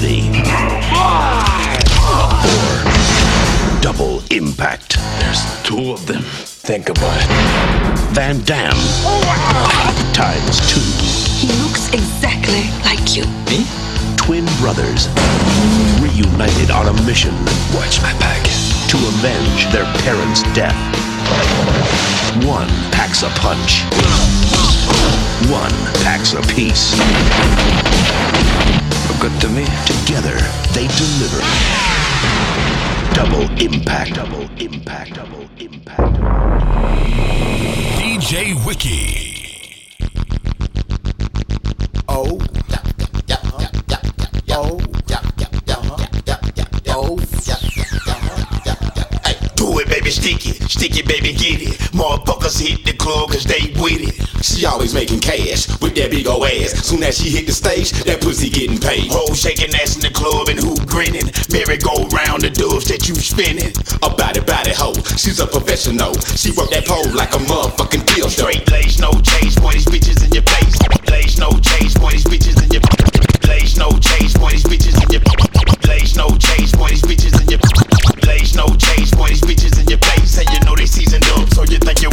ready Four. double impact. There's two of them. Think about it. Van Damme oh times two. He looks exactly like you. Me? Twin brothers reunited on a mission. Watch my back. To avenge their parents' death. One packs a punch. One packs a piece good to me. Together, they deliver. Double impact. Double impact. Double impact. DJ Wiki. Oh. Sticky baby, get it. Motherfuckers hit the club cause they with it. She always making cash with that big ol' ass. Soon as she hit the stage, that pussy getting paid. Hoes shaking ass in the club and who grinning. Merry go round the doves that you spinning. A body body hoe, she's a professional. She work that pole like a motherfucking deal. Straight lace, no change, boy, these bitches in your face. Lace, no change, boy, these bitches in your face. Lace, no change, boy, these bitches in your Lace, no change, boy, these bitches in your Lace, no change, boy, these bitches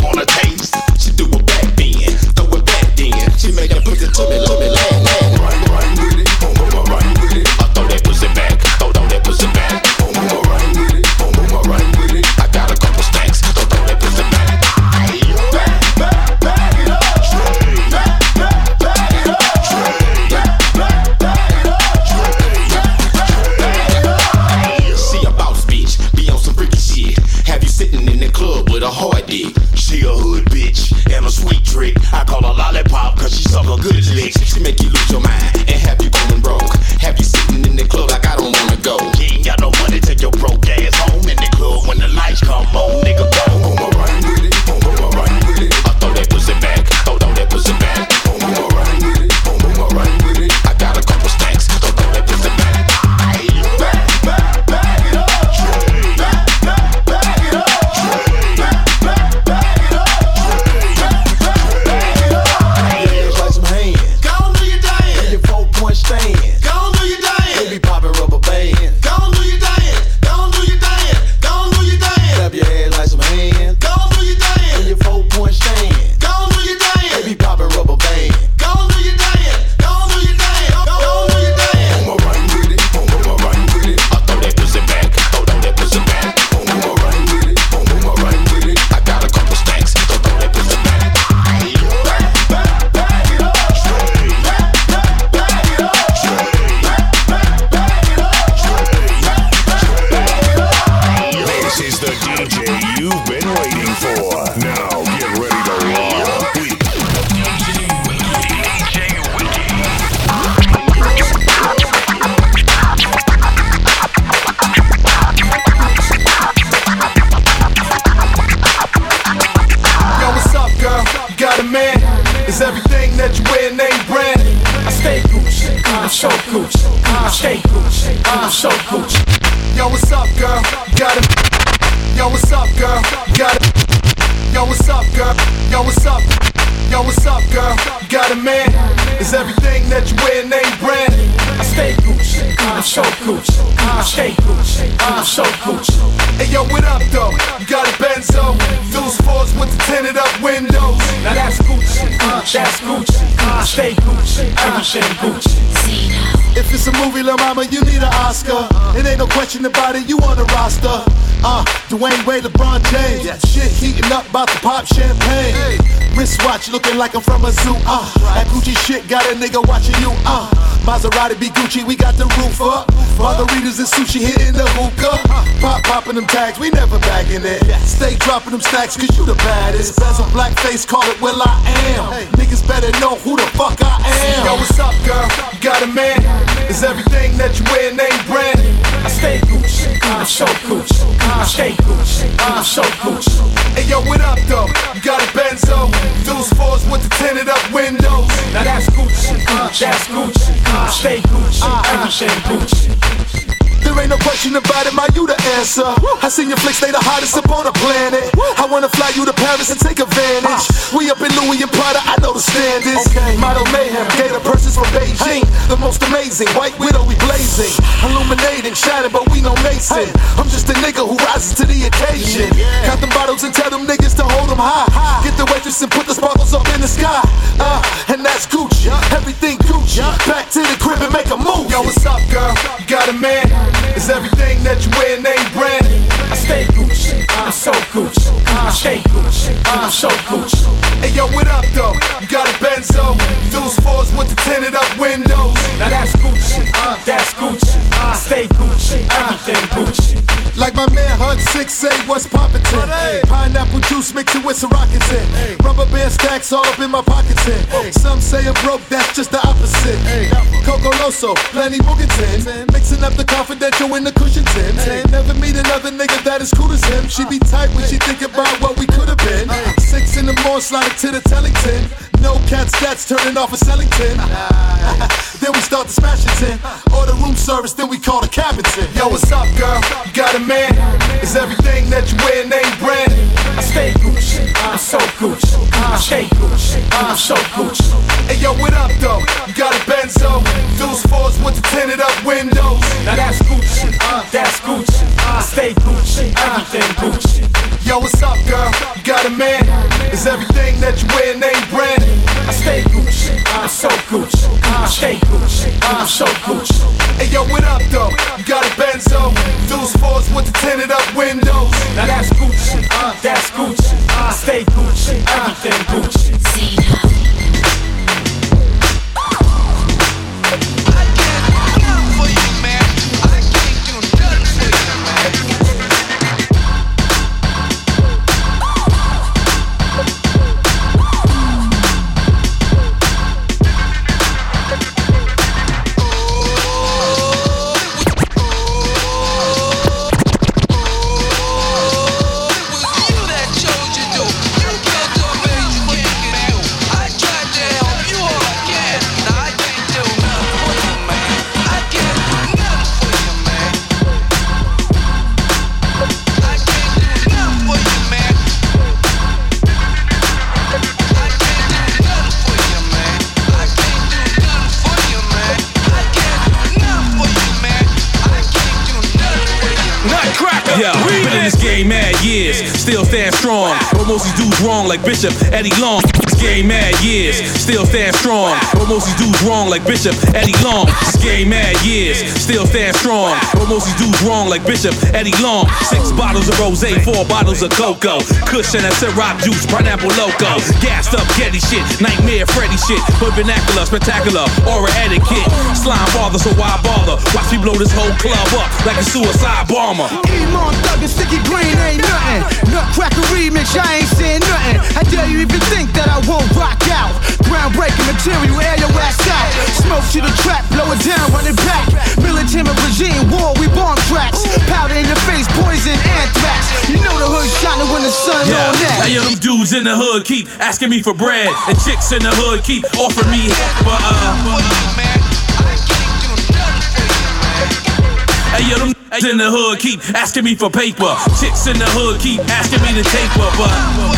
wanna taste. She do a back bend, throw it back then. She make a pussy to me Stay dropping them stacks, cause you the baddest. Bezel blackface, call it Will I Am. Niggas better know who the fuck I am. Yo, what's up, girl? You got a man? Is everything that you wear name brand? I stay Gucci, I'm so Gucci. I stay Gucci, I'm so Gucci. Hey, yo, what up, though? You got a Benzo? Deuce fours with the tinted up windows. Now that's Gucci, that's Gucci. I stay Gucci, everything Gucci. There ain't no question about it, my you the answer. I seen your flicks, they the hottest up on the planet. I wanna fly you to Paris and take advantage. We up in Louis and Prada, I know the standards. Okay. Model mayhem, gator purses from Beijing. The most amazing, white widow, we blazing. Illuminating, shining, but we no mason. I'm just a nigga who rises to the occasion. Count them bottles and tell them niggas to hold them high. Get the waitress and put the sparkles up in the sky. Uh, and that's Gucci, everything Gucci. Back to the crib and make a move. Yo, what's up, girl? You got a man? Is everything that you wear name brand? I stay Gucci. I'm so Gucci. I'm stay Gucci. I'm so Gucci. Hey, yo, what up, though? You got a Benzo? Those fours with the tinted up windows. Now that's Gucci. That's Gucci. I stay Gucci. Everything Gucci. Like my man Hud 6A, what's poppin' Pineapple juice mixed with some rockets in. Rubber band stacks all up in my pockets in. Some say I'm broke, that's just the opposite. Coco Loso, plenty Mugatin. Mixing up the confidential in the cushion tin. Never meet another nigga that is cool as him. She be tight when she think about what we could have been. Six in the morning, slide to the Tellington. No cat stats turning off a Sellington. then we start the smashing tin. Order room service, then we call the cabin tin. Yo, what's up, girl? You got a man? Is everything that you wear name brand? I stay Gucci. I'm so Gucci. I stay Gucci. I'm so Gucci. Hey, yo, what up, though? You got a Benzo? Those fours with the tinted up windows. Now that's Gucci. That's Gucci. I stay Gucci. Everything Gucci. Yo, what's up, girl? You got a man? Is everything that you wear name brand? I stay Gucci. I'm so Gucci. I stay Gucci. I'm so Gucci. Hey, yo, what up, though? You got a Benzo? Those fours with the tinted up windows. Like Bishop Eddie Long. Game mad years, still stand strong. But most these dudes wrong like Bishop Eddie Long. Most these dudes wrong like Bishop Eddie Long. Six bottles of rose, four bottles of cocoa. Cushion and syrup juice, pineapple loco. Gassed up Getty shit, nightmare Freddy shit. But vernacular, spectacular, aura etiquette. Slime father, so why bother? Watch me blow this whole club up like a suicide bomber. E-Mon thuggin', sticky green ain't nothing. Nutcracker remix, I ain't saying nothing. How dare you even think that I won't rock out? Groundbreaking material, air your ass out. Smoke to the trap, blow it down, run it back. Militant regime, war, we bomb tracks. Powder in your face, poison, anthrax. You know the hood shining when the sun Yeah, on that. hey, yo, them dudes in the hood keep asking me for bread, and chicks in the hood keep offering me but uh. Hey, yo, them in the hood keep asking me for paper. Chicks in the hood keep asking me to taper, but.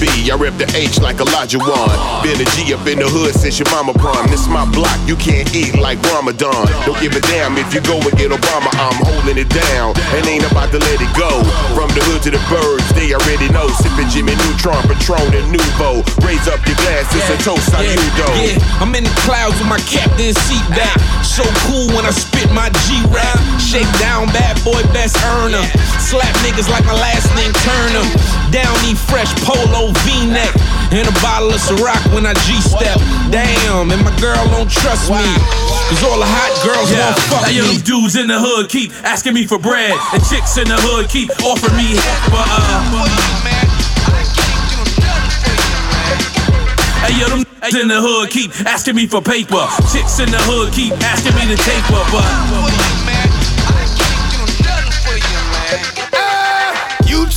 B, I rep the H like Elijah Wan. Been a G up in the hood since your mama prime. This my block, you can't eat like Ramadan. Don't give a damn if you go and get Obama, I'm holding it down. And ain't about to let it go. From the hood to the birds, they already know. Sipping Jimmy Neutron, Patron, and Nouveau. Raise up your glass, it's a toast, Yeah, saludo. yeah, I'm in the clouds with my captain seat back. So cool when I spit my G rap. Shake down, bad boy, best earner. Slap niggas like my last name Turner. Down fresh polo V neck. And a bottle of Ciroc when I G step. Damn, and my girl don't trust me. Cause all the hot girls Yeah, won't fuck yo, me. them dudes in the hood keep asking me for bread, and chicks in the hood keep offering me but uh. Hey, yo, them in the hood keep asking me for paper. Chicks in the hood keep asking me to taper, but.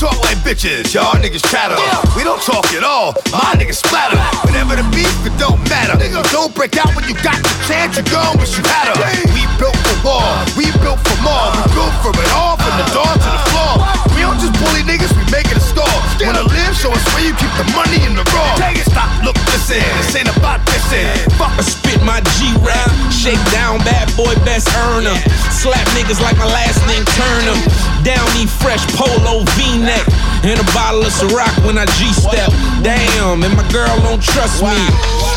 Talk like bitches, y'all niggas chatter. We don't talk at all, my niggas splatter. Whenever the beef, it don't matter. Don't break out when you got the chance, you gon' wish you had her. We built for war, we built for more. We built for it all, from the door to the floor. Don't just bully niggas, we make it a star. Wanna live, show us where you keep the money in the raw. Take it, stop, look, listen, this ain't about this end. Fuck, I spit my G rap. Shake down, bad boy, best earner. Slap niggas like my last name Turner. Downy fresh polo v neck. And a bottle of Ciroc when I G step. Damn, and my girl don't trust me.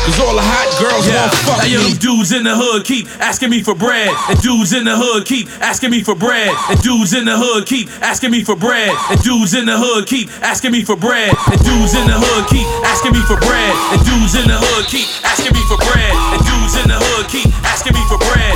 Cause all the hot girls Yeah, won't fuck hey, yo, me. dudes in the hood keep asking me for bread, and dudes in the hood keep asking me for bread, and dudes in the hood keep asking me for bread, and dudes in the hood keep asking me for bread, and dudes in the hood keep asking me for bread, and dudes in the hood keep asking me for bread, and dudes in the hood keep asking me for bread,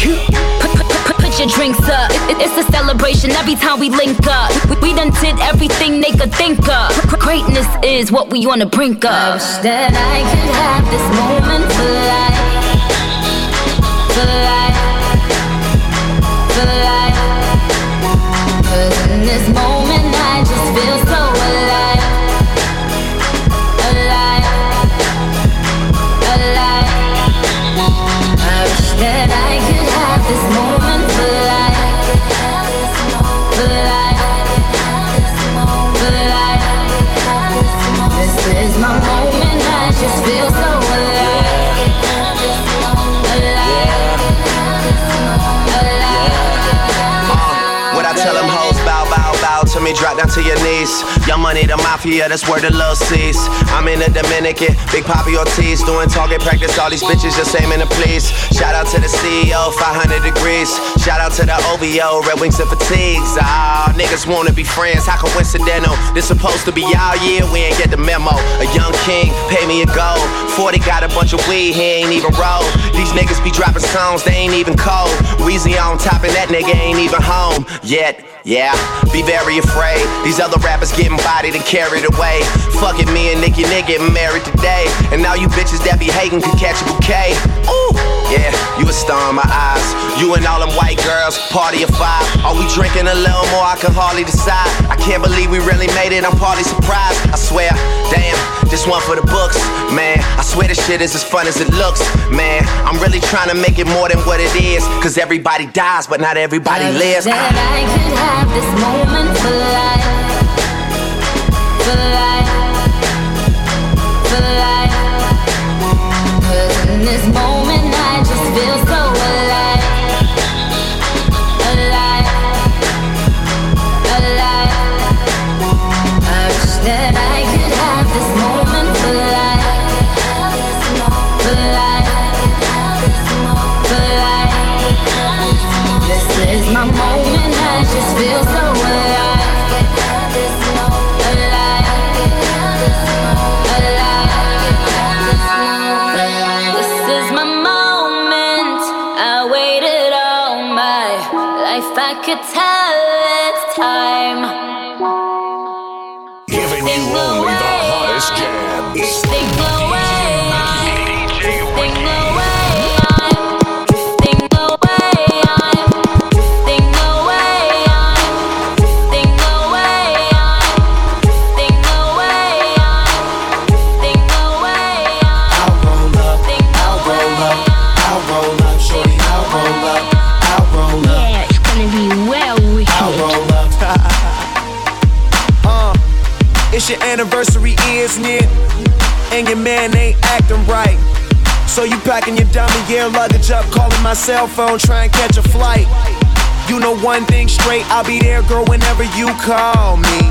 Put, put, put, put your drinks up. It- it's a celebration every time we link up. We, we done did everything they could think of. Greatness is what we on the brink of. I wish that I could have this moment for life. For life. Money, the mafia, that's where the love sees. I'm in the Dominican, Big Papi Ortiz, doing target practice. All these bitches just aiming to please. Shout out to the CEO, 500 degrees. Shout out to the OVO, Red Wings and Fatigues. Ah, niggas wanna be friends, how coincidental? This supposed to be our year, we ain't get the memo. A young king, pay me a gold. 40 got a bunch of weed, he ain't even roll. These niggas be dropping songs, they ain't even cold. Weezy on top, and that nigga ain't even home yet. Yeah, be very afraid. These other rappers getting bodied and carried away. Fuck it, me and Nicki Nick getting married today. And now you bitches that be hating could catch a bouquet. Ooh, yeah, you a star in my eyes. You and all them white girls, party of five. Are we drinking a little more? I can hardly decide. I can't believe we really made it. I'm partly surprised. I swear, damn, this one for the books, man. I swear this shit is as fun as it looks, man. I'm really trying to make it more than what it is. Cause everybody dies, but not everybody I lives. That I could have this moment for life. In this moment anniversary is near, and your man ain't acting right. So you packing your dummy gear luggage up, calling my cell phone, trying to catch a flight. You know one thing straight, I'll be there, girl, whenever you call me.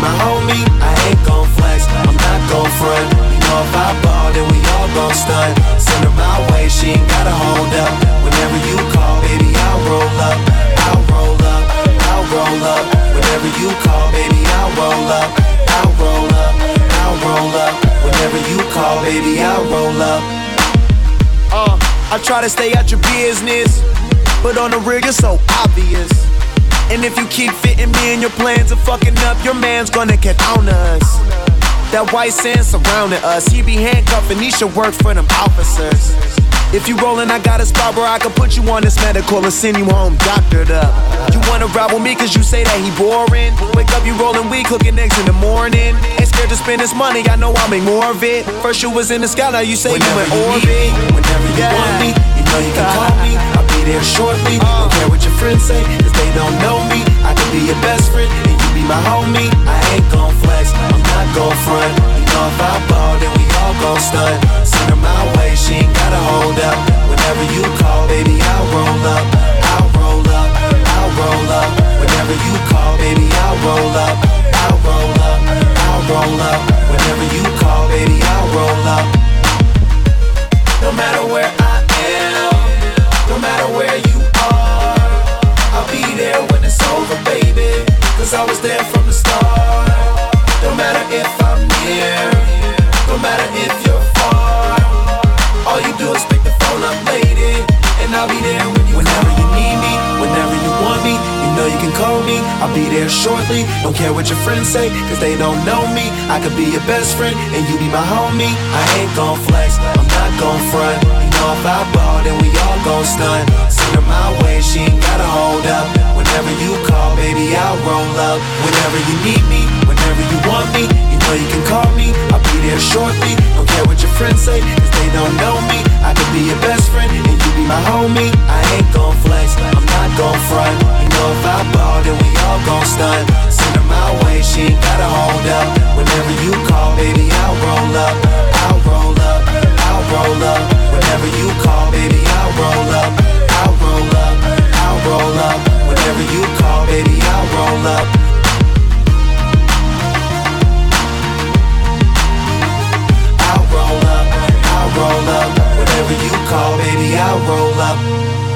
my homie. I ain't gon' flex, I'm not gon' front. You know if I ball, then we all gon' stun. Send her my way, she ain't gotta hold up. Whenever you call, baby, I'll roll up. I'll roll up, I'll roll up. Whenever you call, baby, I'll roll up. I'll roll up, I'll roll up. Whenever you call, baby, I'll roll up. Uh, I try to stay out your business, but on the rig you're so obvious. And if you keep fitting me in your plans of fucking up, your man's gonna get on us. That white sand surrounding us, he be handcuffing, he should work for them officers. If you rollin', I got a spot where I can put you on this medical and send you home doctored up. You wanna ride with me cause you say that he boring. Wake up, you rollin' weed, cooking eggs in the morning. Ain't scared to spend this money, I know I'll make more of it. First you was in the sky, now you say Whenever you in orbit. need whenever you want me, you know you can call me. I'll be there shortly. Uh. Don't care what your friends say, cause they don't know me. I can be your best friend, and you be my homie. I ain't gon' flex, I'm not gon' front. You know if I ball, then we all gon' stunt. Send her my way, she ain't gotta hold up. Whenever you call, baby, I'll roll up. I'll roll up, I'll roll up. Whenever you call, baby, I'll roll up. I'll roll up, I'll roll up. Whenever you call, baby, I'll roll up. No matter where I am, no matter where you are, I'll be there when it's over, baby. Cause I was there from the start. No matter if I'm near, no matter if you're far. All you do is pick the phone up, lady. And I'll be there when you Whenever you need me, whenever you want me, you know you can call me. I'll be there shortly. Don't care what your friends say, cause they don't know me. I could be your best friend, and you be my homie. I ain't gon' flex, I'm not gon' front. You know if I ball, then we all gon' stunt. Send her my way, she ain't gotta hold up. Whenever you call, baby, I'll roll up. Whenever you need me, whenever you want me, you know you can call me. I'll there shortly. Don't care what your friends say, cause they don't know me. I could be your best friend, and you be my homie. I ain't gon' flex, I'm not gon' front. You know if I ball, then we all gon' stunt. Send her my way, she ain't gotta hold up. Whenever you call, baby, I'll roll up. I'll roll up, I'll roll up. Whenever you call, baby, I'll roll up. I'll roll up, I'll roll up. Whenever you call, baby, I'll roll up. Roll up. Whenever you call, baby, I'll roll up.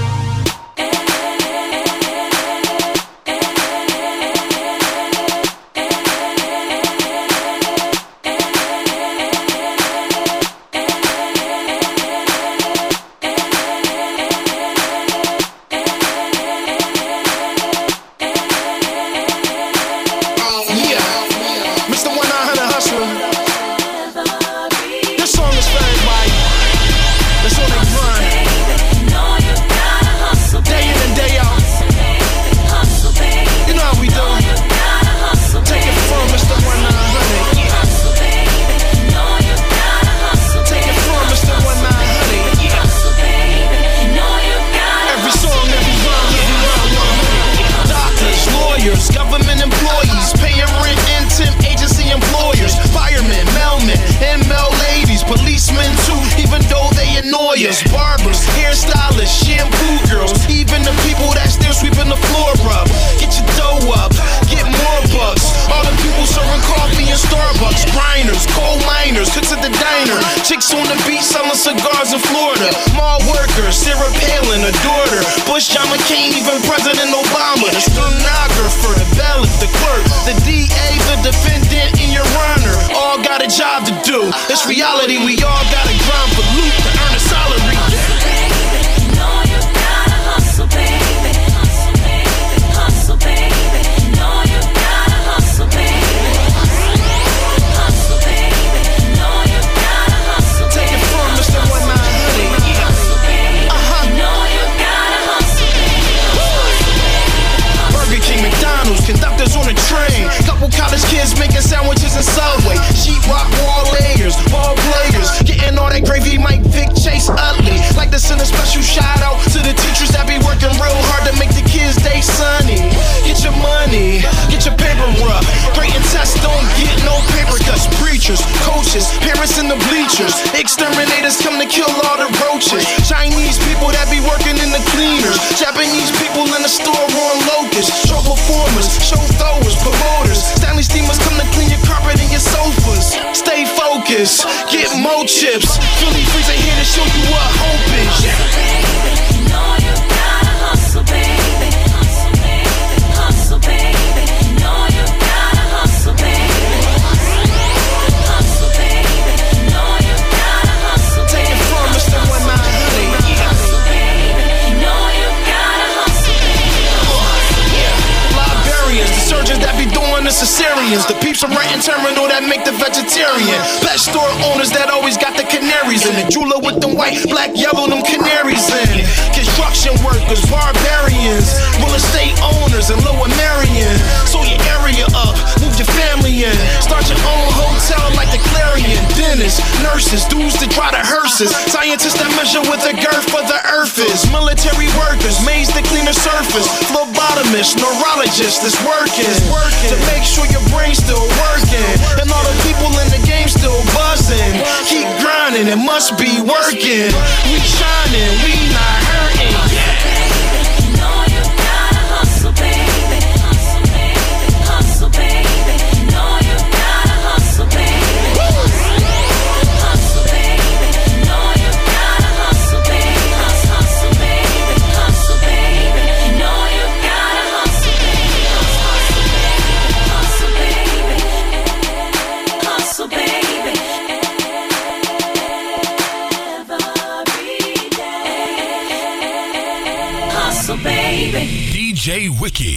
Wiki.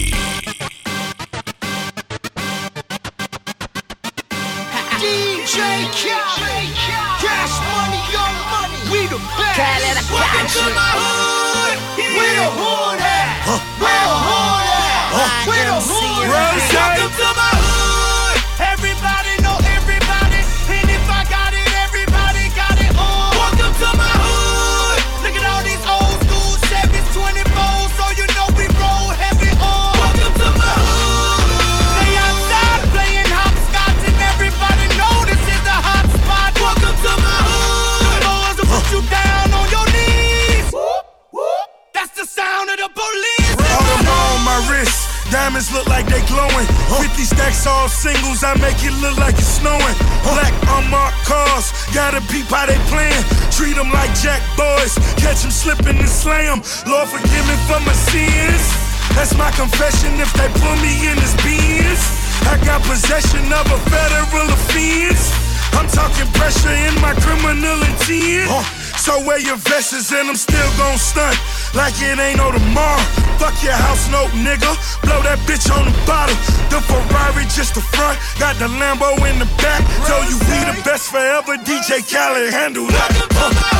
Taking pressure in my criminal intent. So wear your vests and I'm still gon' stunt like it ain't no tomorrow. Fuck your house, no nigga. Blow that bitch on the bottle. The Ferrari just the front, got the Lambo in the back. Told you we the best forever. DJ Khaled handle that.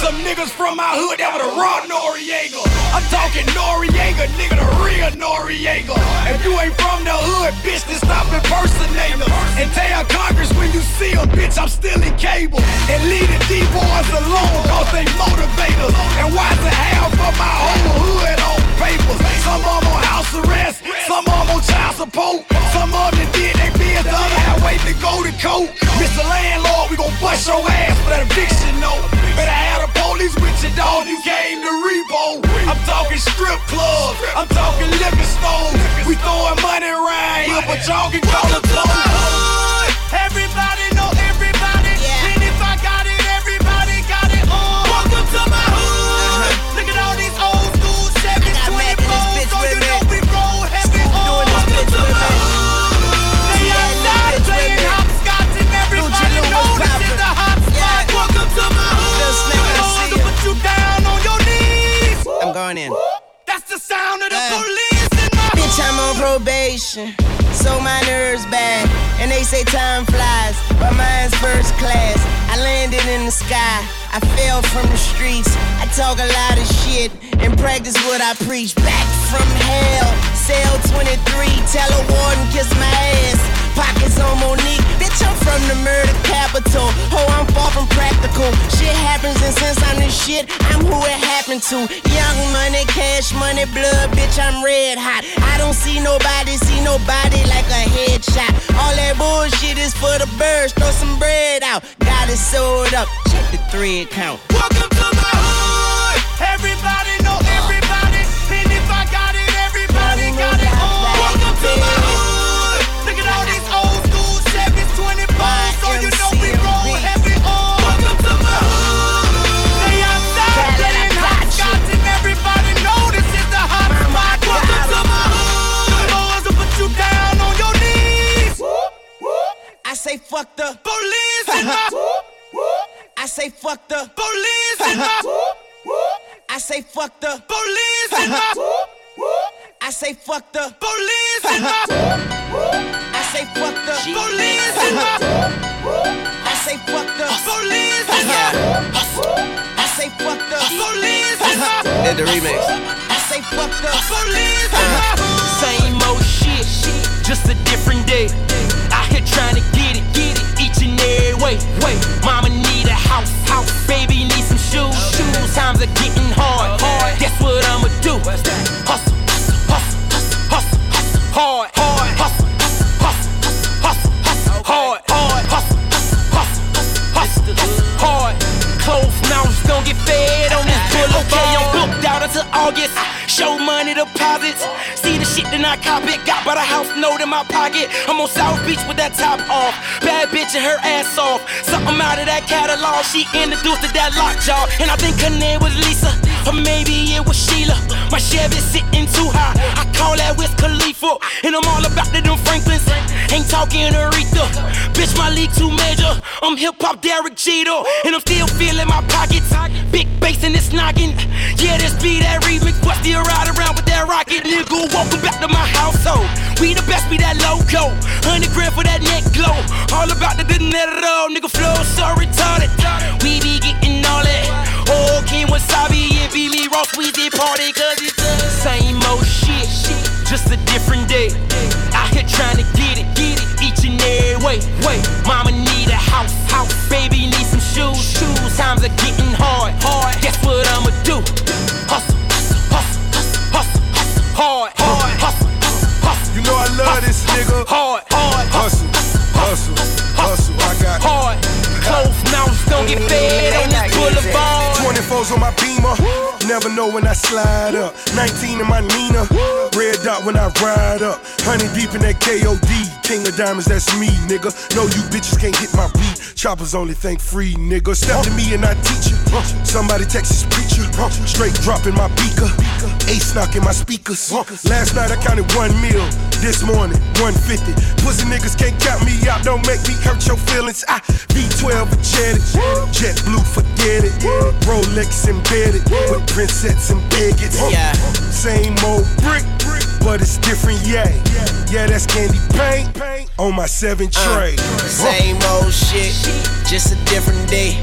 Some niggas from my hood that would have Noriega. I'm talking Noriega, nigga, the real Noriega. If you ain't from the hood, bitch, then stop impersonating us. And tell Congress when you see them, bitch, I'm still in cable. And leave the D-boys alone, cause they motivators. And why the half of my whole hood on papers? Some of them on house arrest, some of them on child support. Some of them did they bids, the other had way to go to court. Mr. Landlord, we gon' bust your ass for that eviction note. Better have the police with your dog, you came to repo. I'm talking strip clubs, I'm talking liquor stores. We throwing money around here, but y'all can call the blow. Everybody probation. So my nerves bad, and they say time flies, but mine's first class. I landed in the sky, I fell from the streets. I talk a lot of shit and practice what I preach. Back from hell, cell 23, tell a warden kiss my ass. Pockets on Mo'Nique, I'm from the murder capital. Oh, I'm far from practical. Shit happens, and since I'm this shit, I'm who it happened to. Young money, cash money, blood, bitch, I'm red hot. I don't see nobody, see nobody like a headshot. All that bullshit is for the birds. Throw some bread out. Got it sold up. Check the thread count. Welcome to my hood. Everybody know say fuck the police in my. I say fuck the police in my. I say fuck the police in my. I say fuck the police in my. I say fuck the police in my. I say fuck the police in my. I say fuck the police in my. Did the remix. I say fuck the police in my. Same old shit, just a different day. Here trying to get it, get it each and every way. Wait, mama need a house, house. Baby need some shoes, shoes. Times are getting hard, hard. Guess what I'ma do? Hustle, hustle, hustle, hustle, hustle, hard, hard. Hustle, hustle, hustle, hustle, hustle, hard, hard. Hustle, hustle, hard. Closed mouths don't get fed on this boulevard. Okay, I'm booked out until August. Show money deposits. See I cop it. Got by the house note in my pocket. I'm on South Beach with that top off. Bad bitch and her ass off. Something out of that catalog. She introduced to that lockjaw. And I think her name was Lisa. Or maybe it was Sheila. My Chevy sitting too high. I call that Wiz Khalifa. And I'm all about the them Franklins. Ain't talking Aretha. Bitch, my league too major. I'm hip hop Derek Jeter. And I'm still feeling my pockets. Big bass in this noggin. Yeah, this be that remix. But still ride around with that rocket. Nigga, welcome back to my household. We the best, be that loco. 100 grand for that neck glow. All about the dinero. Nigga, flow so retarded. We be getting all that. Oh, King Wasabi and be me Ross Weezy party. Cause it's the same old shit. Just a different day. Out here trying to get it, get it each and every way. Wait, mama need a house, house. Baby need some shoes, shoes. Times are getting hard, hard. Guess what I'ma do? Hustle, hustle, hustle, hustle, hustle, hard, hard. Hustle, hustle, hustle. You know I love this nigga. Hard, hard. Hustle, hustle, hustle. I got hard. Closed mouths don't get fed on this boulevard. 24s on my beamer. Never know when I slide up. 19 in my Nina. Red dot when I ride up. Honey deep in that KOD. King of diamonds, that's me, nigga. No, you bitches can't get my beat. Choppers only think free, nigga. Step to me and I teach you. Somebody Texas preacher. Straight dropping my beaker. Ace knocking my speakers. Last night I counted one meal. This morning, 150. Pussy niggas can't count me out. Don't make me hurt your feelings. I V12 jet Jet blue, forget it. Rolex embedded with princess and bigots. Yeah. Same old brick, but it's different, yeah. Yeah, that's candy paint on my seven uh, tray. Same old shit, just a different day.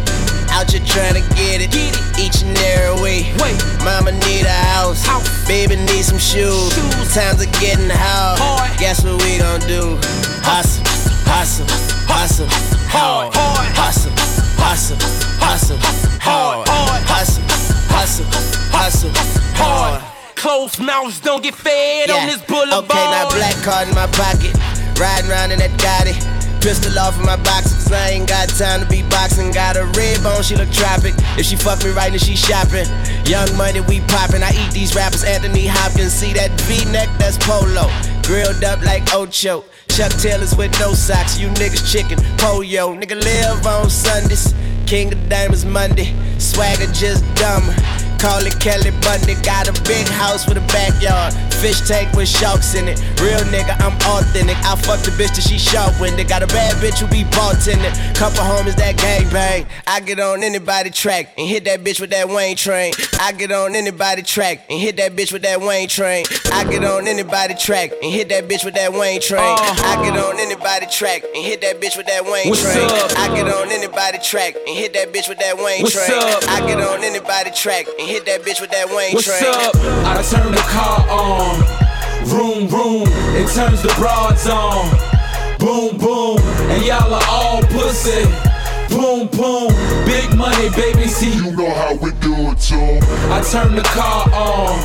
Out here trying to get it, each and every way. Wait, mama need a house, baby need some shoes. Times are getting hard. Guess what we gon' do? Hustle, hustle, hustle, hard. Hustle, hustle, hustle, hard. Hustle, hustle, hustle, hard. Closed mouths don't get fed on this boulevard. Okay, now black card in my pocket. Riding around in that Gotti. Pistol off in my box, cause I ain't got time to be boxing. Got a red bone, she look tropic. If she fuck me right, then she shopping. Young money, we poppin'. I eat these rappers, Anthony Hopkins. See that V neck, that's polo. Grilled up like Ocho. Chuck Taylors with no socks. You niggas chicken, pollo. Nigga live on Sundays. King of Diamonds Monday. Swagger just dumber. Call it Kelly Bundy. Got a big house with a backyard. Fish tank with sharks in it. Real nigga, I'm authentic. I fuck the bitch till she sharp winded. Got a bad bitch who be bartending. Couple homies that gang bang. I get on anybody track and hit that bitch with that Wayne train. I get on anybody track and hit that bitch with that Wayne train. I get on anybody track and hit that bitch with that Wayne train. I get on anybody track and hit that bitch with that Wayne What's train. up? I get on anybody track and hit that bitch with that Wayne What's train. up? I get on anybody track and hit that bitch with that Wayne What's train. up? I turn the car on. Vroom, vroom. It turns the broads on. Boom, boom. And y'all are all pussy. Boom, boom. Big money, baby. See, you know how we do it, too. I turn the car on.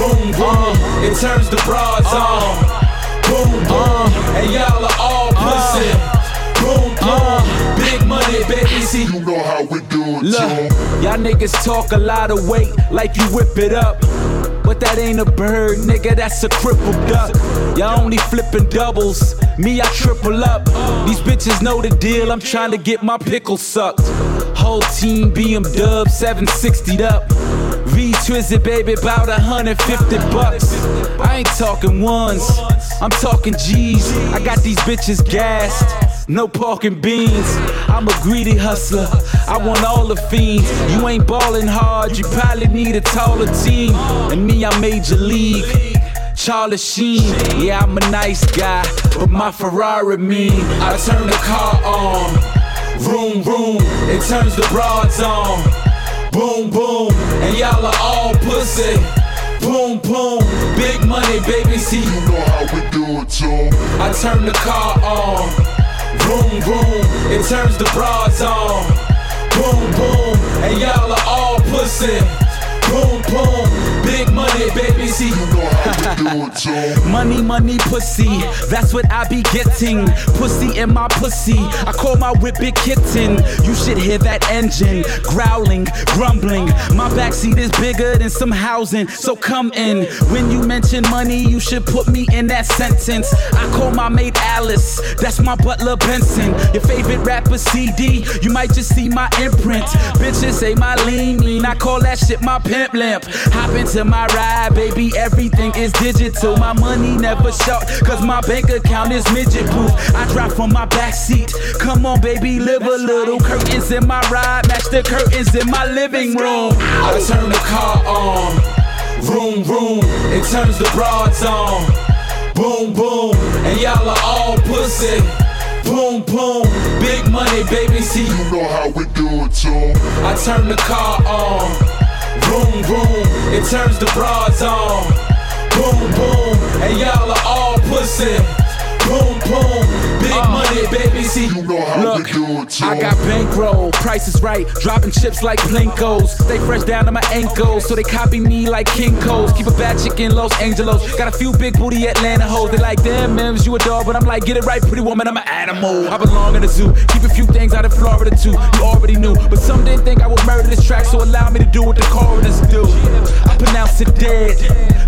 Boom, boom. It turns the broads uh. on. Boom, boom. And y'all are all pussy. Uh. Boom, boom. Big baby. See, you know how we do it, Look, y'all niggas talk a lot of weight like you whip it up. But that ain't a bird, nigga, that's a crippled duck. Y'all only flipping doubles, me, I triple up. These bitches know the deal, I'm trying to get my pickle sucked. Whole team BM dub 760'd up. V Twizzit, baby, about 150 bucks. I ain't talking ones, I'm talking G's. I got these bitches gassed. No parking beans. I'm a greedy hustler. I want all the fiends. You ain't ballin' hard. You probably need a taller team. And me, I'm major league. Charlie Sheen. Yeah, I'm a nice guy, but my Ferrari mean. I turn the car on. Vroom, vroom. It turns the broads on. Boom, boom. And y'all are all pussy. Boom, boom. Big money, baby. See, you know how we do it, too. I turn the car on. Vroom, boom, It turns the broads on. Boom, boom. And y'all are all pussy. Boom, boom. Big money, baby. See. Money, money, pussy. That's what I be getting. Pussy in my pussy. I call my whip big kitten. You should hear that engine growling, grumbling. My backseat is bigger than some housing, so come in. When you mention money, you should put me in that sentence. I call my mate Alice. That's my butler Benson. Your favorite rapper CD. You might just see my imprint. Bitches say my lean lean. I call that shit my pimp limp. Hop into my ride, baby. Everything is digital. My money never short, cause my bank account is midget proof. I drop from my back seat. Come on, baby, live a little. Curtains in my ride, match the curtains in my living room. I turn the car on. Room, room, It turns the broads on. Boom, boom. And y'all are all pussy. Boom, boom. Big money, baby. See, you know how we do it, too. I turn the car on. Vroom, boom, It turns the broads on. Boom, boom. And y'all are all pussy. Boom, boom. Big uh. money, baby. See, you know how we do it. I got bankroll. Price is right. Dropping chips like Plinkos. Stay fresh down to my ankles. So they copy me like King Kinko's. Keep a bad chick in Los Angeles. Got a few big booty Atlanta hoes. They like, damn, Mims, you a dog. But I'm like, get it right, pretty woman. I'm an animal. I belong in the zoo. Keep a few things out of Florida, too. You already knew. But some didn't think I would murder this track. So allow me to do what the coroners do. I pronounce it dead.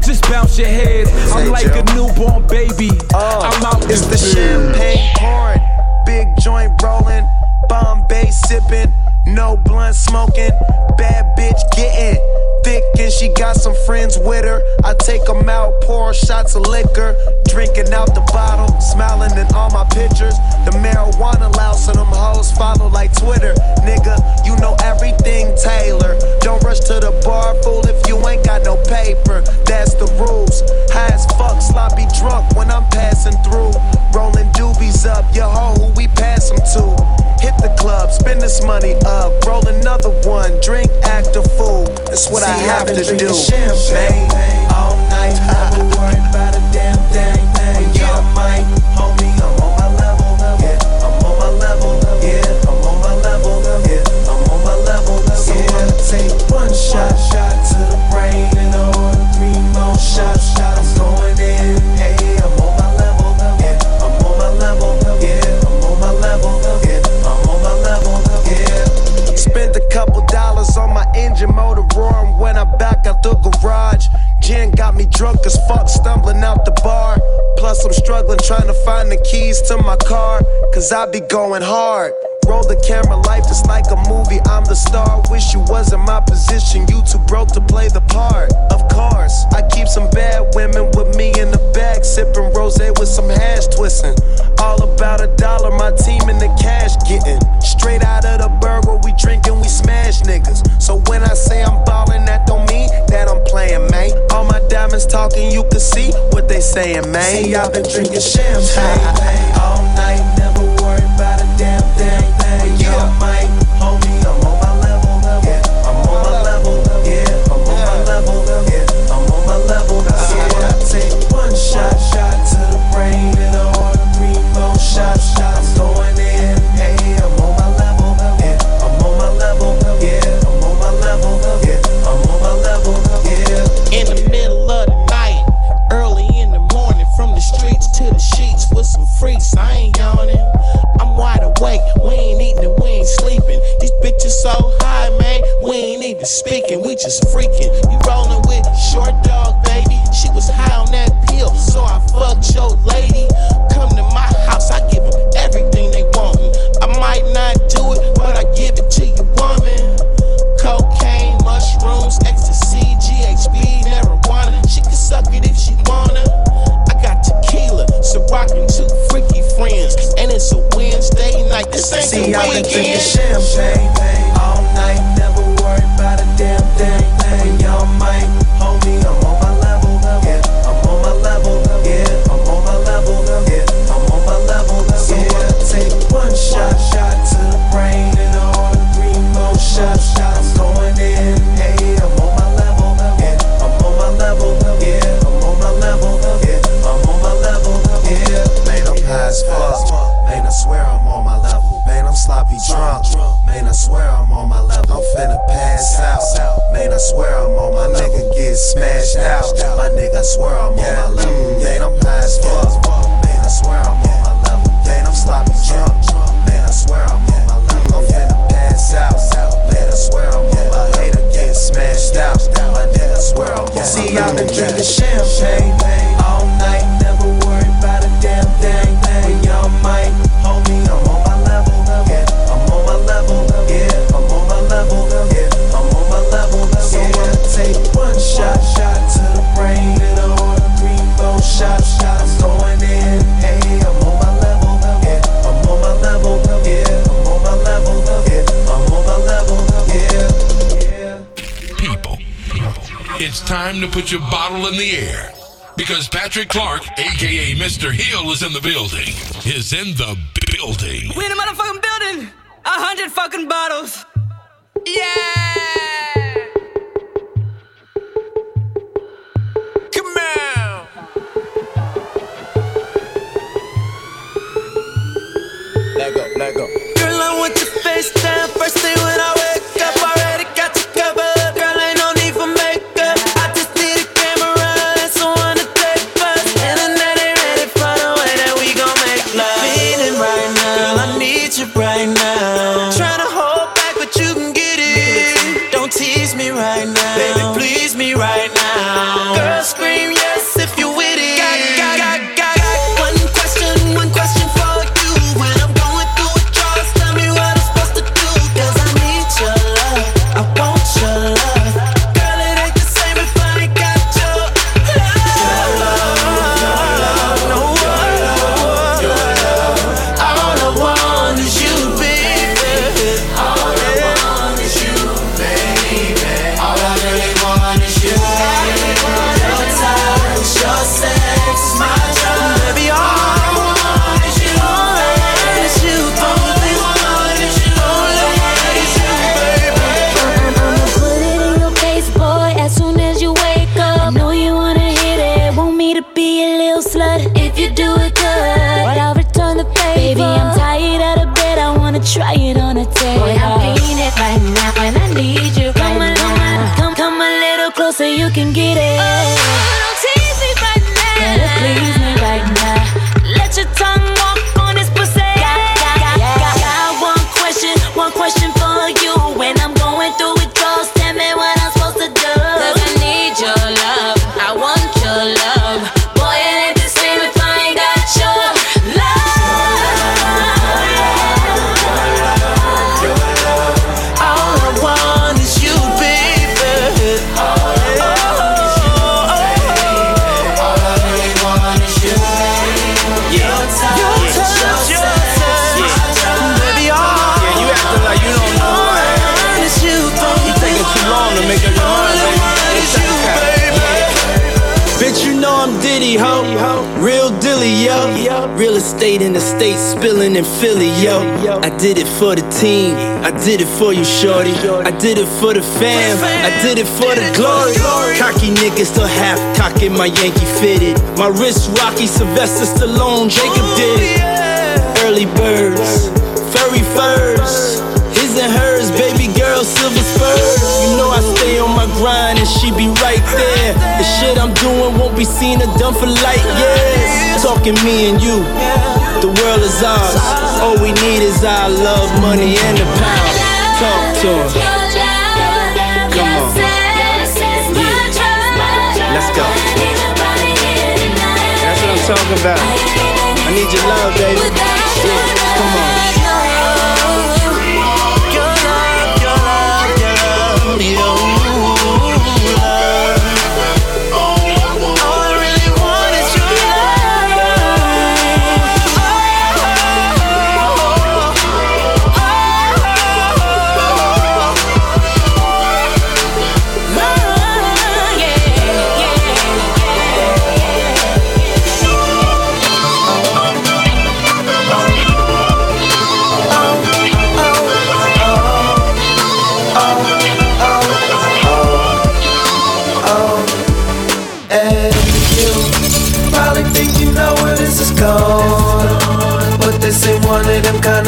Just bounce your heads. I'm like a newborn baby. Uh, I'm out It's the champagne pouring, big joint rolling, Bombay sipping, no blunt smoking, bad bitch getting thick and she got some friends with her. I take 'em out, pour shots of liquor, drinking out the bottle, smiling in all my pictures. The marijuana loud, so them hoes follow like Twitter. Nigga, you know everything Taylor. Don't rush to the bar, fool, if you ain't got no paper. That's the rules. High as fuck, sloppy drunk when I'm passing through. Rolling doobies up, your hoe, who we pass 'em to. Hit the club, spend this money up, roll another one, drink, act a fool. That's what I have to do. Champagne all night, never worry about a damn thing. Yeah, homie, I'm on my level. Yeah, I'm on my level. Yeah, I'm on my level. Yeah, I'm on my level. yeah. So I'ma take one shot, shot to the brain, and order three more shots. I'm going in. Hey, I'm on my level. Yeah, I'm on my level. Yeah, I'm on my level. Yeah, I'm on my level. Yeah. Spent a couple dollars on my engine motor roaring when I back out the garage. Gin got me drunk as fuck, stumbling out the bar. Plus, I'm struggling trying to find the keys to my car, cause I be going hard. Roll the camera, life just like a movie. I'm the star. Wish you was in my position. You too broke to play the part. Of course, I keep some bad women with me in the back, sipping rose with some hash twisting. All about a dollar, my team in the cash getting. ones talking, you can see what they saying, man. See, I've been drinking champagne all night. time to put your bottle in the air because Patrick Clark, aka Mr. Hill, is in the building. Is in the building. We in a motherfucking building. A hundred fucking bottles. Yeah. know so you can get it. Oh, don't tease me right now. Gotta please me right now. Let your tongue Estate in the state spilling in Philly, yo. I did it for the team. I did it for you, shorty. I did it for the fam. I did it for the glory. Cocky niggas still half cocking my Yankee fitted. My wrist Rocky Sylvester Stallone. Jacob did it. Early birds, furry furs. His and hers, baby girl, silver spurs. You know I stay on my grind and she be right there. The shit I'm doing won't be seen or done for light years. Talking me and you, the world is ours. All we need is our love, money, and the power. Talk to him. Come on. Let's go. That's what I'm talking about. I need your love, baby. Yeah, come on.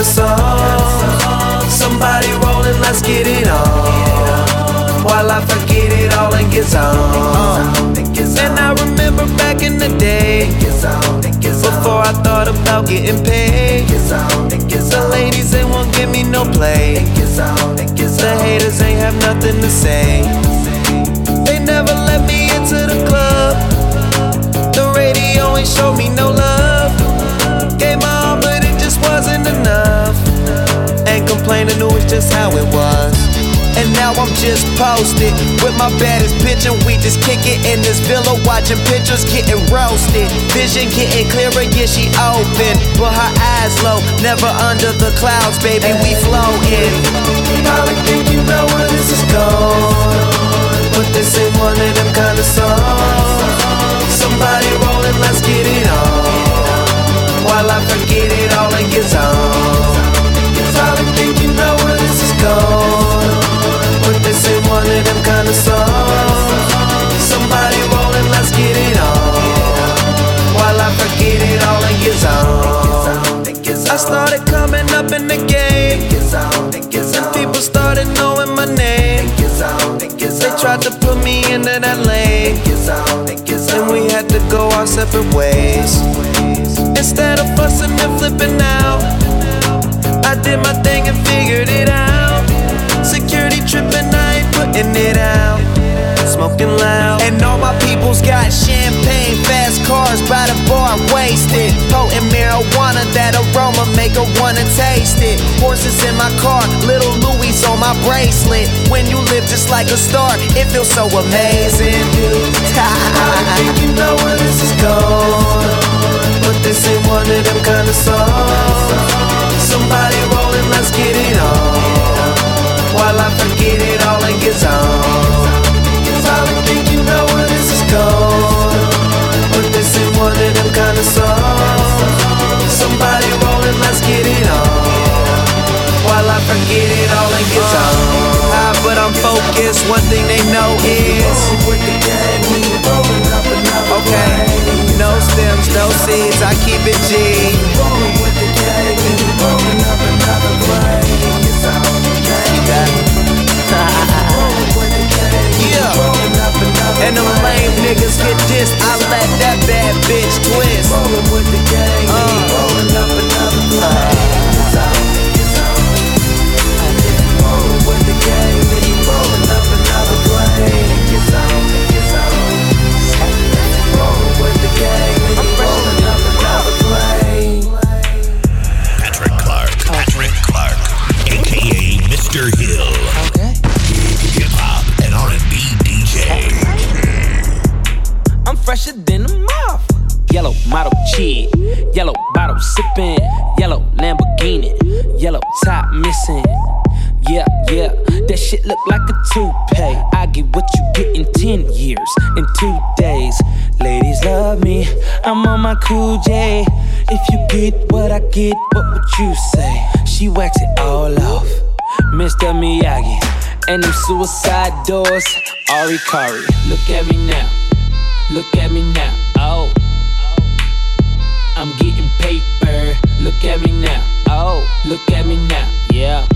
Of songs. Somebody rolling, let's get it on. While I forget it all and gets on. And I remember back in the day. Before I thought about getting paid. The ladies, they won't give me no play. The haters ain't have nothing to say. They never let me into the club. The radio ain't showed me no love. Just how it was. And now I'm just posted with my baddest and we just kick it in this villa, watching pictures getting roasted. Vision getting clearer, yeah, she open, but her eyes low, never under the clouds, baby, we floating. Probably think you know where this is going. But this ain't one of them kind of songs. Somebody rolling, let's get it on. While I forget it all and gets on. Started coming up in the game. And people started knowing my name. They tried to put me into that lane. And we had to go our separate ways. Instead of fussing and flipping out, I did my thing and figured it out. Security tripping, I ain't putting it out. Smoking loud. And all my people's got champagne, fast cars by the bar, wasted. Potent marijuana, that aroma make her wanna taste it. Horses in my car, little Louis on my bracelet. When you live just like a star, it feels so amazing. I think you know where this is going. But this ain't one of them kind of songs. Focused. One thing they know is. Okay, no stems, no seeds. I keep it G. yeah. And them lame niggas get dissed. I let that bad bitch twist. Patrick I'm on my cool J. If you get what I get, what would you say? She wax it all off, Mr. Miyagi. And them suicide doors, Ari Kari. Look at me now, look at me now, oh. I'm getting paper, look at me now, oh. Look at me now, yeah.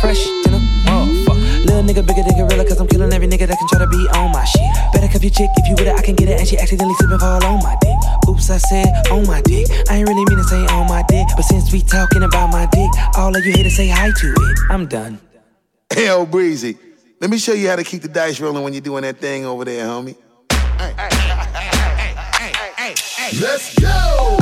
Fresh than a motherfucker. Little nigga bigger than gorilla, cause I'm killing every nigga that can try to be on my shit. Better cuff your chick if you with it, I can get it. And she accidentally slip and fall on my dick. Oops, I said on my dick. I ain't really mean to say on my dick. But since we talking about my dick, all of you haters say hi to it. I'm done. Hell, Breezy. Let me show you how to keep the dice rolling when you're doing that thing over there, homie. Let's go!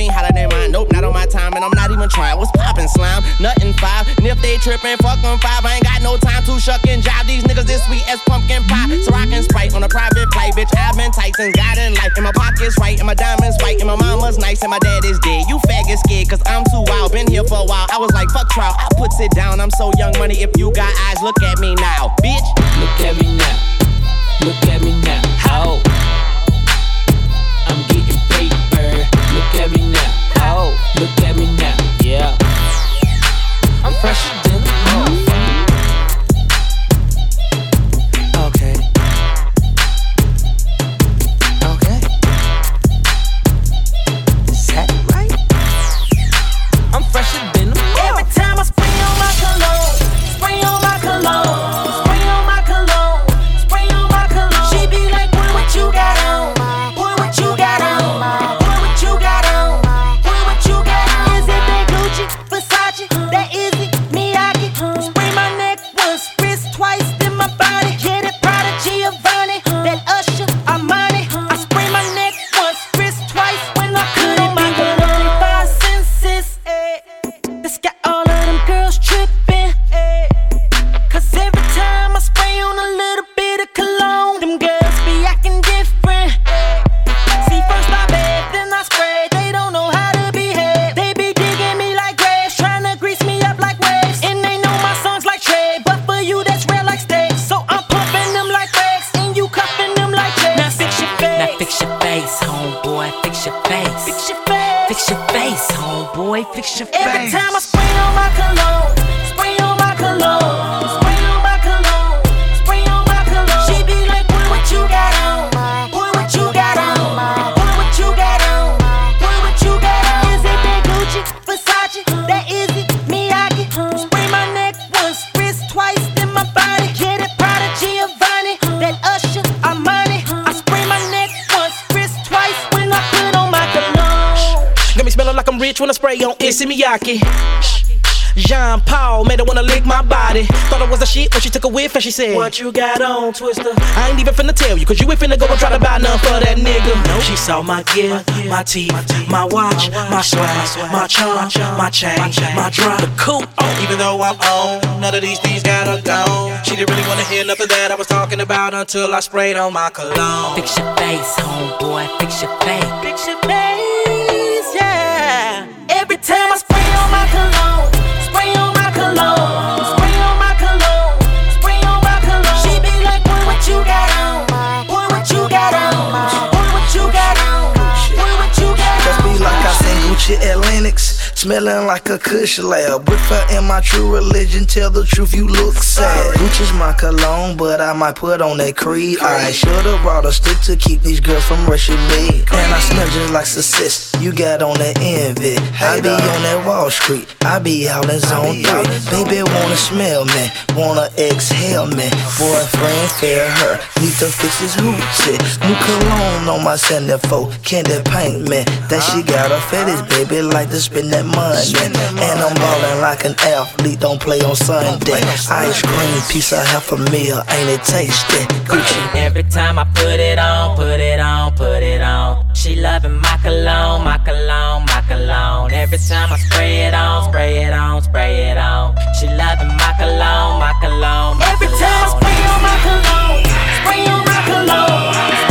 ain't hotter than mine. Nope, not on my time. And I'm not even trying. What's poppin' slime? Nothing five. And if they trippin', fuck five. I ain't got no time to shuck and jive. These niggas this sweet as pumpkin pie. So can sprite on a private flight, bitch. I've been tight since God in life. And my pockets right, and my diamonds white, and my mama's nice, and my dad is dead. You faggot scared, cause I'm too wild. Been here for a while. I was like, fuck trial. I puts it down. I'm so young money. If you got eyes, look at me now, bitch. Look at me now. Look at me now. Oh. Look at me now. Oh. Look at me now. Yeah. I'm fresh than when she took a whiff and she said, What you got on, Twister? I ain't even finna tell you, cause you ain't finna go and try to buy none for that nigga. No, She saw my gear, my teeth, my watch, my swag, my charm, my chain, my drop. The coupe, oh, even though I'm on, none of these things got her gone. She didn't really wanna hear nothing that I was talking about until I sprayed on my cologne. Fix your face, homeboy, fix your face. Fix your face, Smelling like a kush lab. With her in my true religion, tell the truth, you look sad. Gucci's my cologne, but I might put on that creed. I should've brought a stick to keep these girls from rushing me. And I smell just like success. You got on that envy. I be on that Wall Street. I be out in zone three. Baby wanna smell me, wanna exhale me. Boyfriend, fair her, need to fix his hoochie. New cologne on my centerfold, candy paint me. That she got a fetish, baby, like to spend that money. And I'm ballin' like an athlete, don't play on Sunday. Ice cream, piece of half a meal, ain't it tasty? Gucci. Every time I put it on, put it on, put it on. She loving my cologne, my cologne, my cologne. Every time I spray it on, spray it on, spray it on. She loving my cologne, my cologne. Every time I spray on my cologne, spray on my cologne,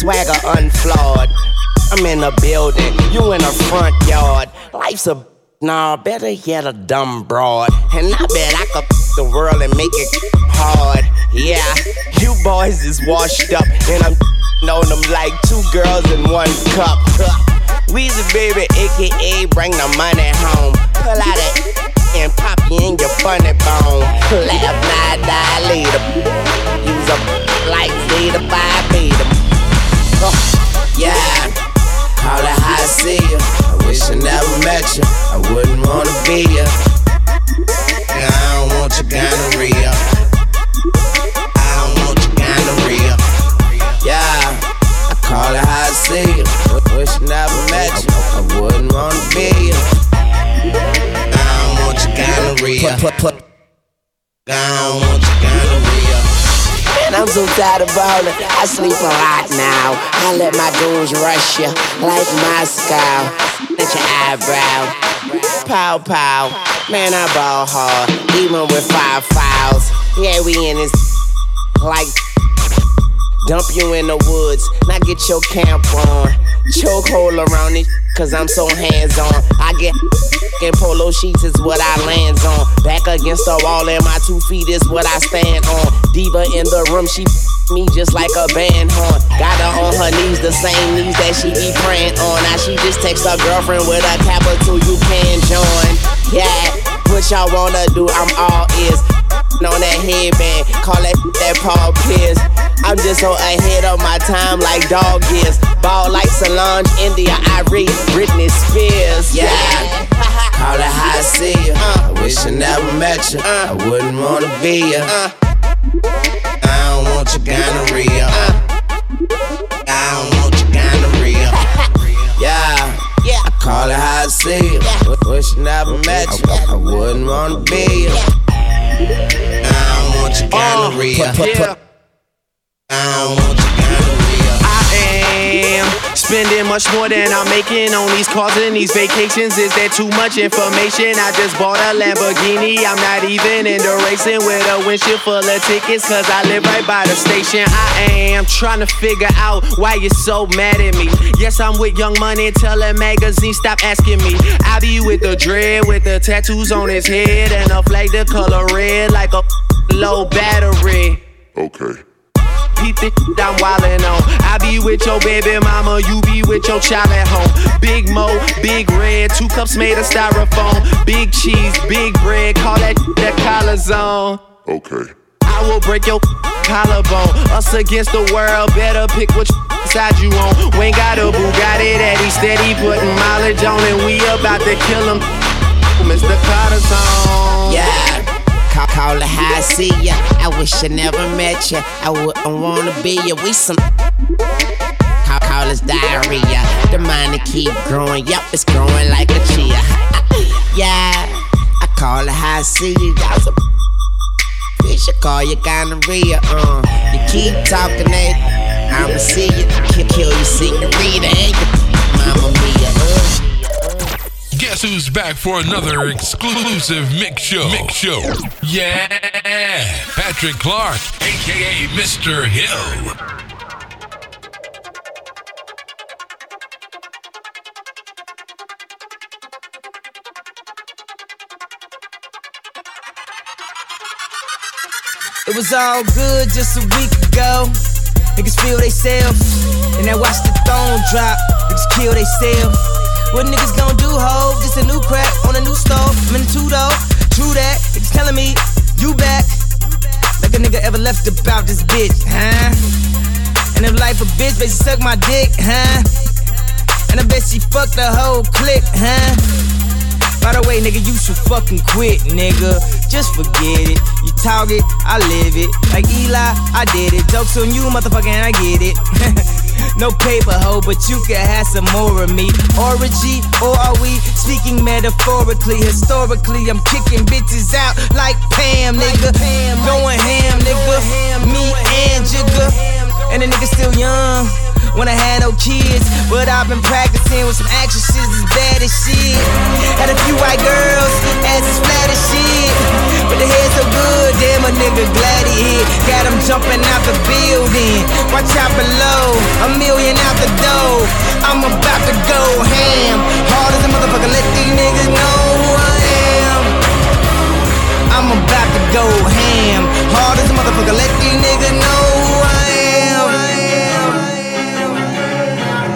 swagger unflawed. I'm in the building, you in the front yard. Life's a nah, better yet a dumb broad. And I bet I could the world and make it hard. Yeah, you boys is washed up, and I'm on them like two girls in one cup. Weezy baby, aka bring the money home. Pull out it and pop you in your funny bone. Laugh, die, die later. Use a like Beta. Oh, yeah, call it how I see you. I wish I never met you. I wouldn't wanna be you. And I don't want your gonorrhea. I don't want your gonorrhea. Yeah, I call it how I see you. Wish I never met you. I wouldn't wanna be you. I don't want your gonorrhea. I don't want your gonorrhea. Man, I'm so tired of ballin'. I sleep a lot now. I let my goons rush you like Moscow. At your eyebrow. Pow, pow. Man, I ball hard. Even with five fouls. Yeah, we in this like Dump you in the woods, now get your camp on. Chokehold around it, cause I'm so hands on. I get in polo sheets is what I lands on. Back against the wall and my two feet is what I stand on. Diva in the room, she me just like a band horn. Got her on her knees, the same knees that she be praying on. Now she just text her girlfriend with a capital, you can join. Yeah, what y'all wanna do, I'm all ears on that headband. Call that that Paul Pierce. I'm just so ahead of my time like dog is. Ball like Solange, India, Irie, Britney Spears. Yeah. Call it how I see you. Uh. I wish I never met you. Uh. I wouldn't wanna be you. Uh. I don't want your gonorrhea. I don't want your gonorrhea. Yeah. Yeah. I call it how I see you. Wish I never met you. I wouldn't wanna be you. I don't want your gonorrhea. I don't want your gonorrhea. Spending much more than I'm making on these cars and these vacations. Is there too much information? I just bought a Lamborghini. I'm not even in the racing with a windshield full of tickets, cause I live right by the station. I am trying to figure out why you're so mad at me. Yes, I'm with Young Money, tell a magazine, stop asking me. I be with the dread, with the tattoos on his head, and a flag the color red like a low battery. Okay. Peep the I'm wildin' on. I be with your baby mama, you be with your child at home. Big Mo, big red, two cups made of styrofoam. Big cheese, big bread, call that that collar zone. Okay. I will break your collarbone. Us against the world, better pick which side you on. Wayne got a Bugatti that he steady putting mileage on, and we about to kill him. Mr. Carter song. Yeah. Call, call it how I see ya. I wish I never met ya. I wouldn't wanna be ya. We some. Call, call us diarrhea. The mind to keep growing. Yup, it's growing like a chia. yeah. I call it how I see ya. Y'all some. Bitch, I call you gonorrhea. Uh, you keep talking it. I'ma see you. Kill, kill you, senorita. And your mama mia. Uh. Guess who's back for another exclusive mix show? Mix show. Yeah, Patrick Clark, aka Mr. Hill. It was all good just a week ago. Niggas feel they self, and then watch the throne drop. Niggas kill they self. What niggas gon' do, ho? Just a new crack on a new stove. I'm in two though. True that. Niggas telling me you back. Like a nigga ever left about this bitch, huh? And if life a bitch, basically suck my dick, huh? And I bet she fucked the whole clique, huh? By the way, nigga, you should fucking quit, nigga. Just forget it. You talk it, I live it. Like Eli, I did it. Jokes on you, motherfucker, and I get it. No paper hoe, but you can have some more of me. Orgy, or are we speaking metaphorically? Historically, I'm kicking bitches out like Pam, nigga. Going ham, nigga. Me and Jigga. And the nigga still young. When I had no kids, but I've been practicing with some actresses as bad as shit. Had a few white girls, as flat as shit. But the head so good, damn a nigga glad he hit. Got him jumping out the building. Watch out below, a million out the door. I'm about to go ham. Hard as a motherfucker, let these niggas know who I am. I'm about to go ham. Hard as a motherfucker, let these niggas know who I am.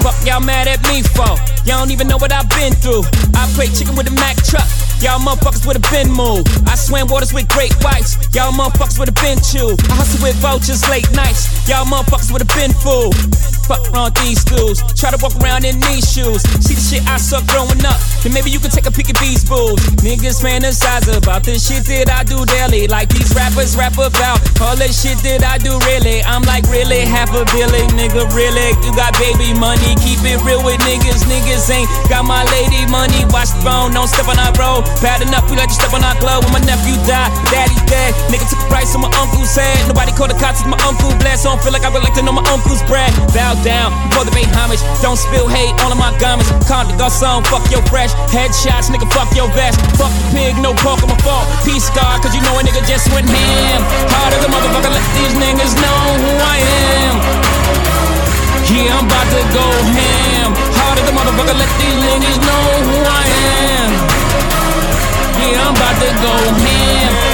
Fuck y'all mad at me for? Y'all don't even know what I've been through. I play chicken with a Mack truck. Y'all motherfuckers with a been moved. I swam waters with great whites. Y'all motherfuckers with a been chewed. I hustle with vultures late nights. Y'all motherfuckers with a been fooled. Fuck around these schools. Try to walk around in these shoes. See the shit I saw growing up. Then maybe you can take a peek at these fools. Niggas fantasize about the shit that I do daily. Like these rappers rap about all the shit that I do really. I'm like really half a billion, nigga. Really, you got baby money. Keep it real with niggas. Niggas ain't got my lady money. Watch the phone, don't step on our road. Bad enough, we let you step on our glove. When my nephew died, daddy dead. Nigga took a price on my uncle's head. Nobody called the cops, my uncle blessed. So I don't feel like I would like to know my uncle's bread. Bow down, before the pay homage. Don't spill hate all of my garments. Comme des Garçons, fuck your fresh. Headshots, nigga, fuck your vest. Fuck the pig, no pork on my fault. Peace God, cause you know a nigga just went ham. Hard as a motherfucker, let these niggas know who I am. Yeah, I'm about to go ham. Hard as a motherfucker, let these niggas know who I am. Yeah, I'm about to go ham.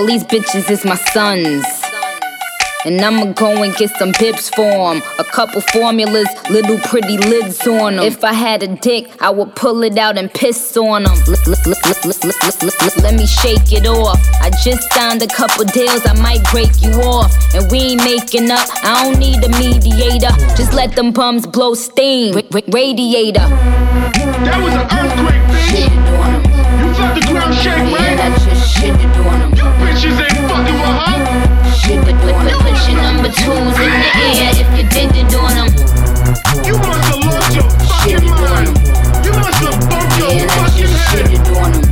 All these bitches is my sons. And I'ma go and get some pips for 'em. A couple formulas, little pretty lids on 'em. If I had a dick, I would pull it out and piss on 'em. Let me shake it off. I just signed a couple deals, I might break you off. And we ain't making up, I don't need a mediator. Just let them bums blow steam. Ra- radiator. That was an earthquake, bitch. You felt the ground shake, right? I just shitted on 'em. You bitches ain't fucking with her. Shit, put, put, put, put your number twos in the air if you did it on 'em. You must have lost your fucking mind. You must have bumped your Man, I fucking just head. shitted on 'em.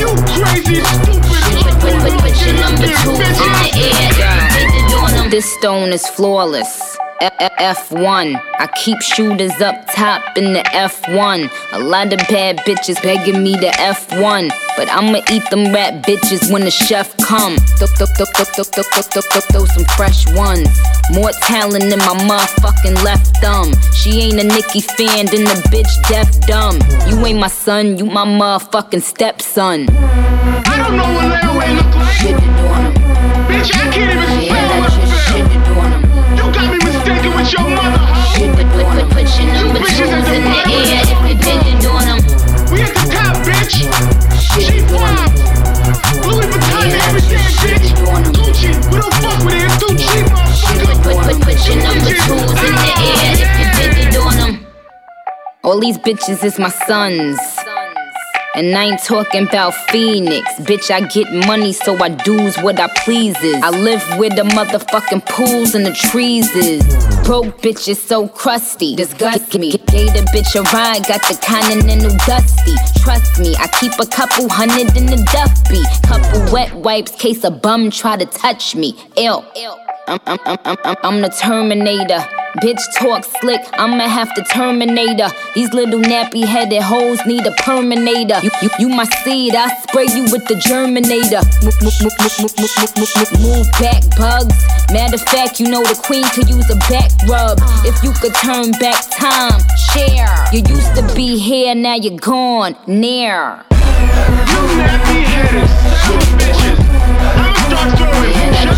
You crazy, stupid, Put, put, put, put your number twos in the air if you did it on 'em. This stone is flawless. F1. I keep shooters up top in the F1. A lot of bad bitches begging me to F1. But I'ma eat them rat bitches when the chef come. Throw some fresh ones. More talent in my motherfucking left thumb. She ain't a Nicki fan, then the bitch deaf dumb. You ain't my son, you my motherfucking stepson. I don't know what Larry look like. Bitch, I can't even mistaken your mother, hoe. Put, put, put, put your number bitches at the in the air if you did it on 'em. We at the top, bitch. G5. Louis Vuitton and everything, bitch. Gucci. We don't fuck with it. It's too cheap, motherfucker. Put, put, put your number twos in the air if you did it on 'em. All these bitches is my sons. And I ain't talking about Phoenix. Bitch, I get money, so I do's what I pleases. I live where the motherfucking pools and the trees is. Broke bitch is so crusty. Disgust me. Gave the bitch a ride, got the continental dusty. Trust me, I keep a couple hundred in the duffy. Couple wet wipes, case a bum try to touch me. Ill. I'm, I'm, I'm, I'm, I'm, I'm the Terminator. Bitch talk slick, I'ma have to terminator. These little nappy headed hoes need a perminator. You, you, you my seed, I spray you with the germinator. Move back, bugs. Matter of fact, you know the queen could use a back rub. If you could turn back time, Cher. You used to be here, now you're gone, near. You nappy headed, son bitches. I'm a dark story.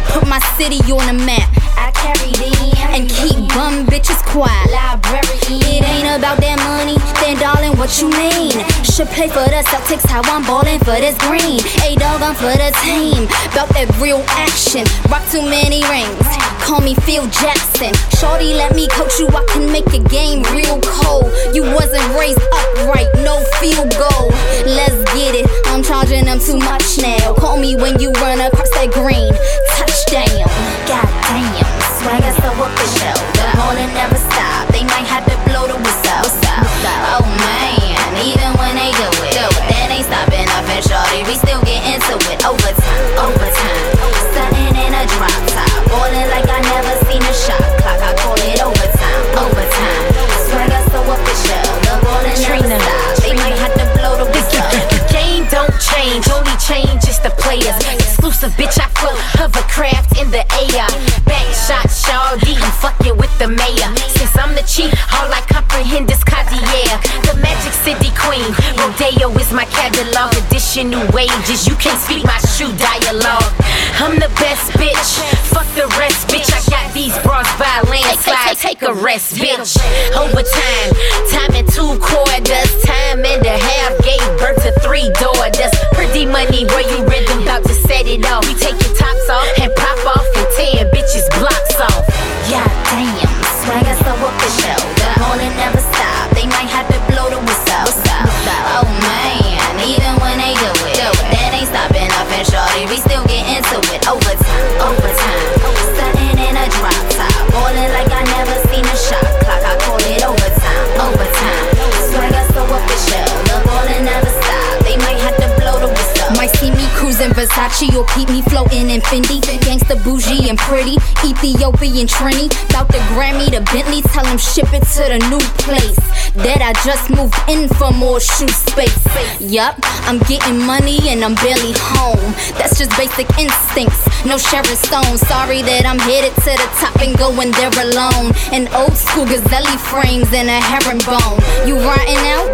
Put my city on the map. I carry them and keep bum bitches quiet. Library. It ain't about that money, then darling, what you mean? Should play for the Celtics, how I'm ballin' for this green. A dog, I'm for the team. About that real action. Rock too many rings. Call me Phil Jackson. Shorty, let me coach you. I can make a game real cold. You wasn't raised upright, no field goal. Let's get it. I'm charging them too much now. Call me when you run across that green. Touchdown. God damn. Swagger so official. The morning never stop. They might have to blow the whistle. Oh man, even when they do it, then they stopping up and shorty. We still get into it. Overtime, overtime. Stunning in a drop top. Ballin' like I never seen a shot clock. I call it overtime, overtime. Swagger so official. The morning never stop. They might have to blow the whistle. The game don't change, only change is the players. Exclusive bitch, I float hovercraft in the air. Back shot, shawty, I'm fucking with the mayor. Since I'm the chief, all I comprehend is Cartier. The Magic City Queen, Rodeo is my catalog. Additional wages, you can't speak my shoe dialogue. I'm the best bitch, fuck the rest, bitch. I got these bras by landslide. Take a rest, bitch. Overtime, time time and two quarters, time and a half. Gave birth to three daughters. Pretty money, where you rhythm about to set it off. We take your tops off and Versace keep me floating in Fendi. Gangsta bougie and pretty. Ethiopian Trini. Bout the Grammy to Bentley. Tell them ship it to the new place. That I just moved in for more shoe space. Yup, I'm getting money and I'm barely home. That's just basic instincts. No Sharon Stone. Sorry that I'm headed to the top and going there alone. An old school gazelle frames and a herringbone. You riding out?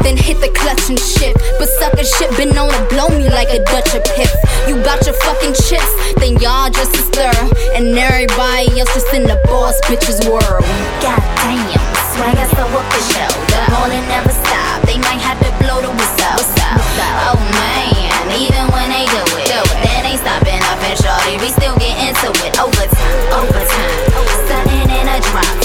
Then hit the clutch and shift. But sucker shit been known to blow me like a Dutch of piff. You got your fucking chips, then y'all just a stir. And everybody else just in the boss bitch's world. God damn swagger so official. The rolling never stop. They might have to blow the whistle. whistle. Oh man, even when they do it, that ain't stopping off and shorty. We still get into it. Overtime, overtime, sudden in a drop.